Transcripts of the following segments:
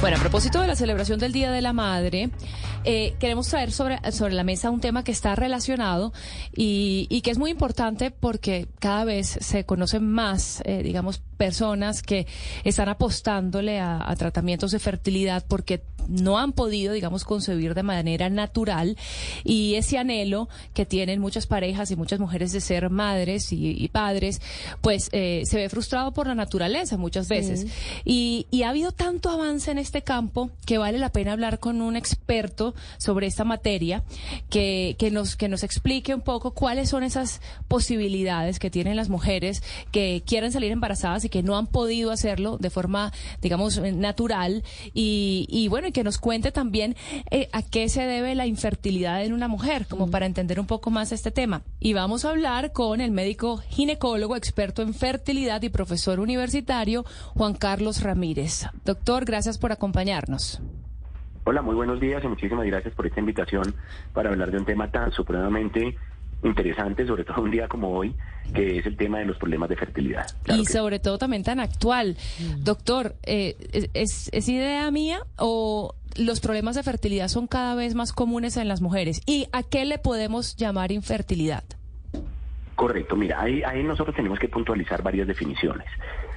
Bueno, a propósito de la celebración del Día de la Madre, eh, queremos traer sobre, sobre la mesa un tema que está relacionado y, y que es muy importante porque cada vez se conocen más, eh, digamos, personas que están apostándole a, a, tratamientos de fertilidad porque no han podido, digamos, concebir de manera natural y ese anhelo que tienen muchas parejas y muchas mujeres de ser madres y, y padres, pues eh, se ve frustrado por la naturaleza muchas veces. Sí. Y, y ha habido tanto avance en este campo que vale la pena hablar con un experto sobre esta materia que, que, nos, que nos explique un poco cuáles son esas posibilidades que tienen las mujeres que quieren salir embarazadas y que no han podido hacerlo de forma, digamos, natural y, y bueno, y que nos cuente también eh, a qué se debe la infertilidad en una mujer, como para entender un poco más este tema. Y vamos a hablar con el médico ginecólogo, experto en fertilidad y profesor universitario, Juan Carlos Ramírez. Doctor, gracias por acompañarnos. Hola, muy buenos días y muchísimas gracias por esta invitación para hablar de un tema tan supremamente interesante, sobre todo un día como hoy, que es el tema de los problemas de fertilidad. Claro y sobre sí. todo también tan actual. Mm. Doctor, eh, ¿es, ¿es idea mía o los problemas de fertilidad son cada vez más comunes en las mujeres? ¿Y a qué le podemos llamar infertilidad? Correcto, mira, ahí, ahí nosotros tenemos que puntualizar varias definiciones.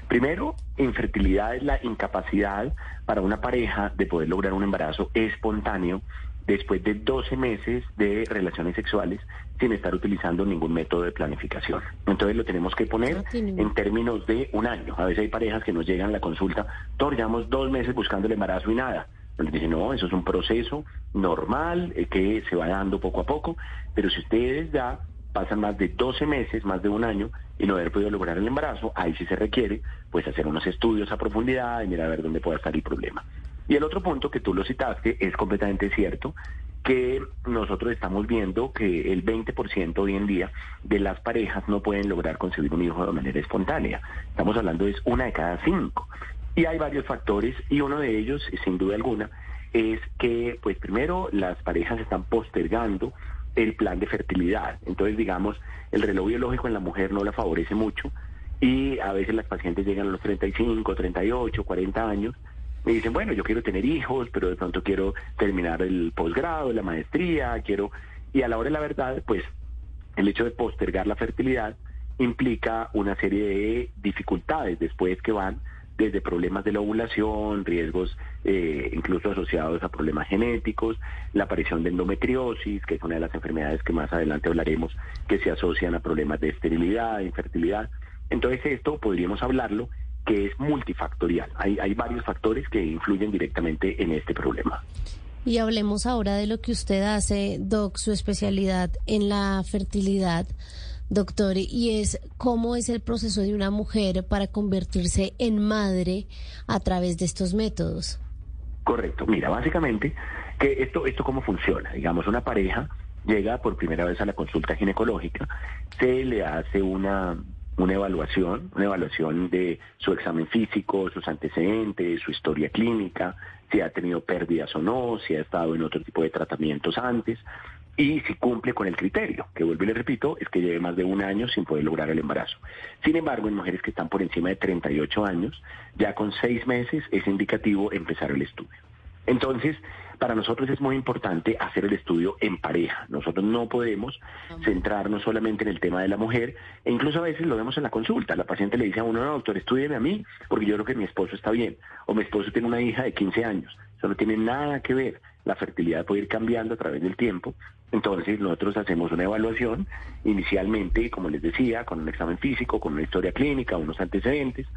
Primero, infertilidad es la incapacidad para una pareja de poder lograr un embarazo espontáneo después de 12 meses de relaciones sexuales sin estar utilizando ningún método de planificación. Entonces lo tenemos que poner en términos de un año. A veces hay parejas que nos llegan a la consulta, Tor, llevamos dos meses buscando el embarazo y nada. Nos dicen, no, eso es un proceso normal eh, que se va dando poco a poco, pero si ustedes ya pasan más de 12 meses, más de un año, y no haber podido lograr el embarazo, ahí sí se requiere pues hacer unos estudios a profundidad y mirar a ver dónde puede estar el problema. Y el otro punto que tú lo citaste es completamente cierto, que nosotros estamos viendo que el 20% hoy en día de las parejas no pueden lograr concebir un hijo de manera espontánea. Estamos hablando es una de cada cinco. Y hay varios factores y uno de ellos, sin duda alguna, es que, pues primero, las parejas están postergando el plan de fertilidad. Entonces, digamos, el reloj biológico en la mujer no la favorece mucho y a veces las pacientes llegan a los 35, 38, 40 años y dicen, bueno, yo quiero tener hijos, pero de pronto quiero terminar el posgrado, la maestría, quiero... Y a la hora de la verdad, pues el hecho de postergar la fertilidad implica una serie de dificultades después que van desde problemas de la ovulación, riesgos eh, incluso asociados a problemas genéticos, la aparición de endometriosis, que es una de las enfermedades que más adelante hablaremos, que se asocian a problemas de esterilidad, infertilidad. Entonces esto podríamos hablarlo que es multifactorial. Hay, hay varios factores que influyen directamente en este problema. Y hablemos ahora de lo que usted hace, Doc, su especialidad en la fertilidad doctor, y es cómo es el proceso de una mujer para convertirse en madre a través de estos métodos. Correcto. Mira, básicamente, que esto, esto cómo funciona. Digamos, una pareja llega por primera vez a la consulta ginecológica, se le hace una, una evaluación, una evaluación de su examen físico, sus antecedentes, su historia clínica, si ha tenido pérdidas o no, si ha estado en otro tipo de tratamientos antes y si cumple con el criterio, que vuelvo y le repito, es que lleve más de un año sin poder lograr el embarazo. Sin embargo, en mujeres que están por encima de 38 años, ya con seis meses es indicativo empezar el estudio. Entonces, para nosotros es muy importante hacer el estudio en pareja. Nosotros no podemos centrarnos solamente en el tema de la mujer, e incluso a veces lo vemos en la consulta. La paciente le dice a uno, no, doctor, estúdieme a mí, porque yo creo que mi esposo está bien, o mi esposo tiene una hija de 15 años. Eso no tiene nada que ver. La fertilidad puede ir cambiando a través del tiempo. Entonces nosotros hacemos una evaluación inicialmente, como les decía, con un examen físico, con una historia clínica, unos antecedentes,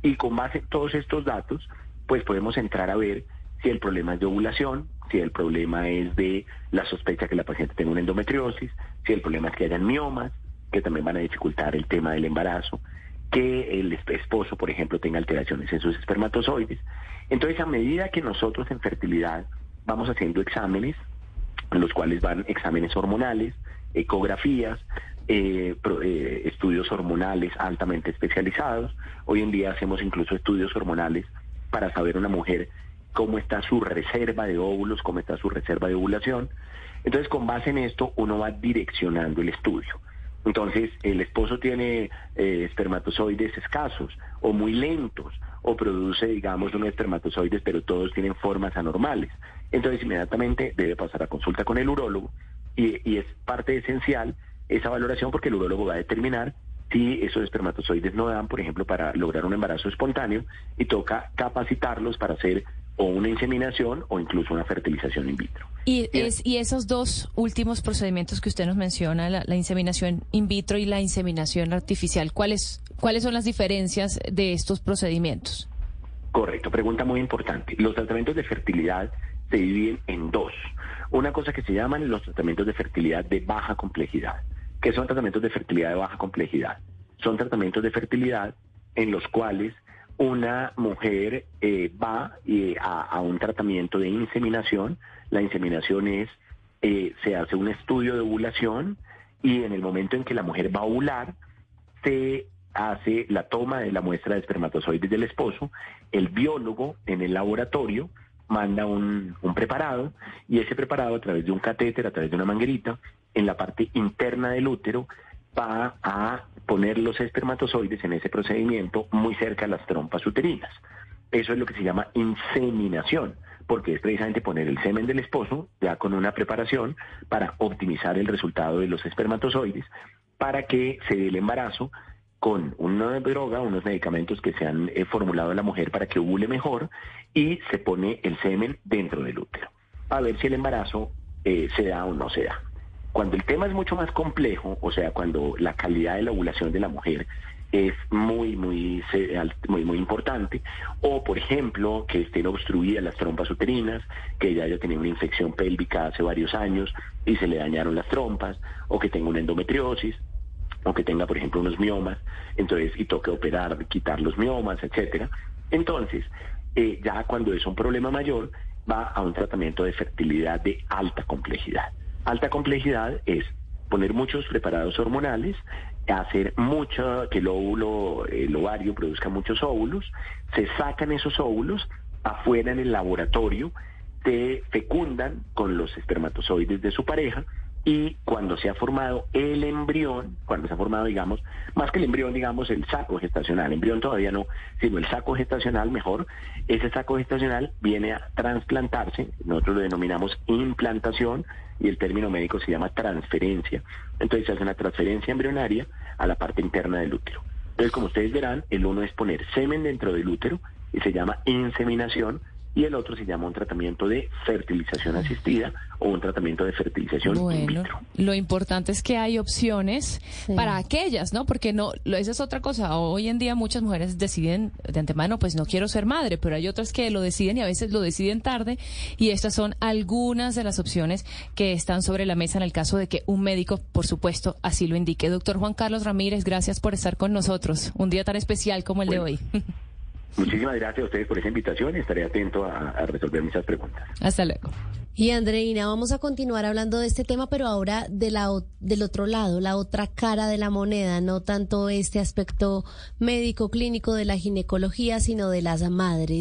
y con base en todos estos datos, pues podemos entrar a ver si el problema es de ovulación, si el problema es de la sospecha que la paciente tenga una endometriosis, si el problema es que hayan miomas, que también van a dificultar el tema del embarazo, que el esposo, por ejemplo, tenga alteraciones en sus espermatozoides. Entonces, a medida que nosotros en fertilidad vamos haciendo exámenes, en los cuales van exámenes hormonales, ecografías, eh, pro, eh, estudios hormonales altamente especializados. Hoy en día hacemos incluso estudios hormonales para saber una mujer cómo está su reserva de óvulos, cómo está su reserva de ovulación. Entonces, con base en esto, uno va direccionando el estudio. Entonces, el esposo tiene eh, espermatozoides escasos o muy lentos o produce, digamos, unos espermatozoides, pero todos tienen formas anormales. Entonces, inmediatamente debe pasar a consulta con el urólogo y, y es parte esencial esa valoración porque el urólogo va a determinar si esos espermatozoides no dan, por ejemplo, para lograr un embarazo espontáneo y toca capacitarlos para hacer o una inseminación o incluso una fertilización in vitro. Y, es, y esos dos últimos procedimientos que usted nos menciona, la, inseminación in vitro y la inseminación artificial, ¿cuáles, ¿cuáles son las diferencias de estos procedimientos? Correcto, pregunta muy importante. Los tratamientos de fertilidad se dividen en dos. Una cosa que se llaman los tratamientos de fertilidad de baja complejidad. ¿Qué son tratamientos de fertilidad de baja complejidad? Son tratamientos de fertilidad en los cuales una mujer eh, va eh, a, un tratamiento de inseminación. La inseminación es, eh, se hace un estudio de ovulación y en el momento en que la mujer va a ovular, se hace la toma de la muestra de espermatozoides del esposo, el biólogo en el laboratorio manda un, un, preparado y ese preparado a través de un catéter, a través de una manguerita, en la parte interna del útero, va a poner los espermatozoides en ese procedimiento muy cerca de las trompas uterinas. Eso es lo que se llama inseminación, porque es precisamente poner el semen del esposo ya con una preparación para optimizar el resultado de los espermatozoides, para que se dé el embarazo con una droga, unos medicamentos que se han eh, formulado a la mujer para que ovule mejor y se pone el semen dentro del útero, a ver si el embarazo eh, se da o no se da. Cuando el tema es mucho más complejo, o sea, cuando la calidad de la ovulación de la mujer es muy, muy, muy, muy importante, o por ejemplo, que estén obstruidas las trompas uterinas, que ella haya tenido una infección pélvica hace varios años y se le dañaron las trompas, o que tenga una endometriosis, o que tenga, por ejemplo, unos miomas, entonces, y toque operar, quitar los miomas, etcétera. Entonces, eh, ya cuando es un problema mayor, va a un tratamiento de fertilidad de alta complejidad. Alta complejidad es poner muchos preparados hormonales, hacer mucho, que el óvulo, el ovario produzca muchos óvulos, se sacan esos óvulos afuera en el laboratorio, se fecundan con los espermatozoides de su pareja y cuando se ha formado el embrión, cuando se ha formado, digamos, más que el embrión, digamos, el saco gestacional, el embrión todavía no, sino el saco gestacional mejor, ese saco gestacional viene a trasplantarse, nosotros lo denominamos implantación y el término médico se llama transferencia. Entonces se hace una transferencia embrionaria a la parte interna del útero. Entonces, como ustedes verán, el uno es poner semen dentro del útero y se llama inseminación y el otro se llama un tratamiento de fertilización asistida o un tratamiento de fertilización in vitro. Lo importante es que hay opciones para aquellas, ¿no? Porque no, esa es otra cosa. Hoy en día muchas mujeres deciden de antemano, pues no quiero ser madre, pero hay otras que lo deciden y a veces lo deciden tarde y estas son algunas de las opciones que están sobre la mesa en el caso de que un médico, por supuesto, así lo indique. Doctor Juan Carlos Ramírez, gracias por estar con nosotros. Un día tan especial como el de hoy. Muchísimas gracias a ustedes por esa invitación y estaré atento a, resolver muchas preguntas. Hasta luego. Y Andreina, vamos a continuar hablando de este tema, pero ahora de la, del otro lado, la otra cara de la moneda, no tanto este aspecto médico clínico de la ginecología, sino de las madres.